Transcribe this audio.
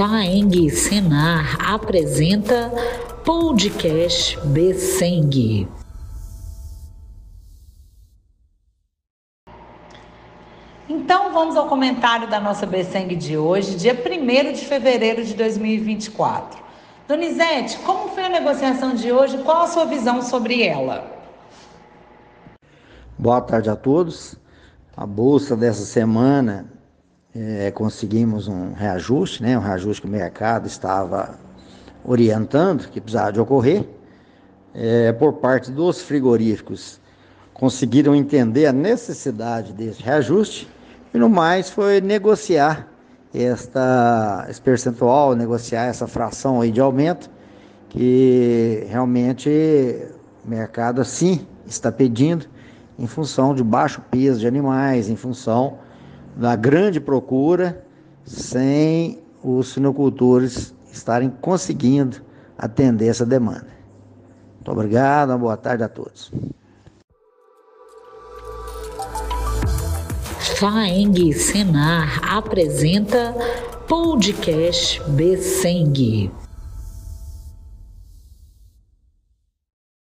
Faeng Senar apresenta Podcast Besseng. Então vamos ao comentário da nossa Besseng de hoje, dia 1 de fevereiro de 2024. Donizete, como foi a negociação de hoje? Qual a sua visão sobre ela? Boa tarde a todos. A bolsa dessa semana é, conseguimos um reajuste, né? um reajuste que o mercado estava orientando que precisava de ocorrer. É, por parte dos frigoríficos, conseguiram entender a necessidade desse reajuste e no mais foi negociar esta, esse percentual, negociar essa fração aí de aumento que realmente o mercado sim está pedindo em função de baixo peso de animais, em função da grande procura, sem os sinocultores estarem conseguindo atender essa demanda. Muito obrigado, uma boa tarde a todos. Faeng Senar apresenta Podcast Besseng.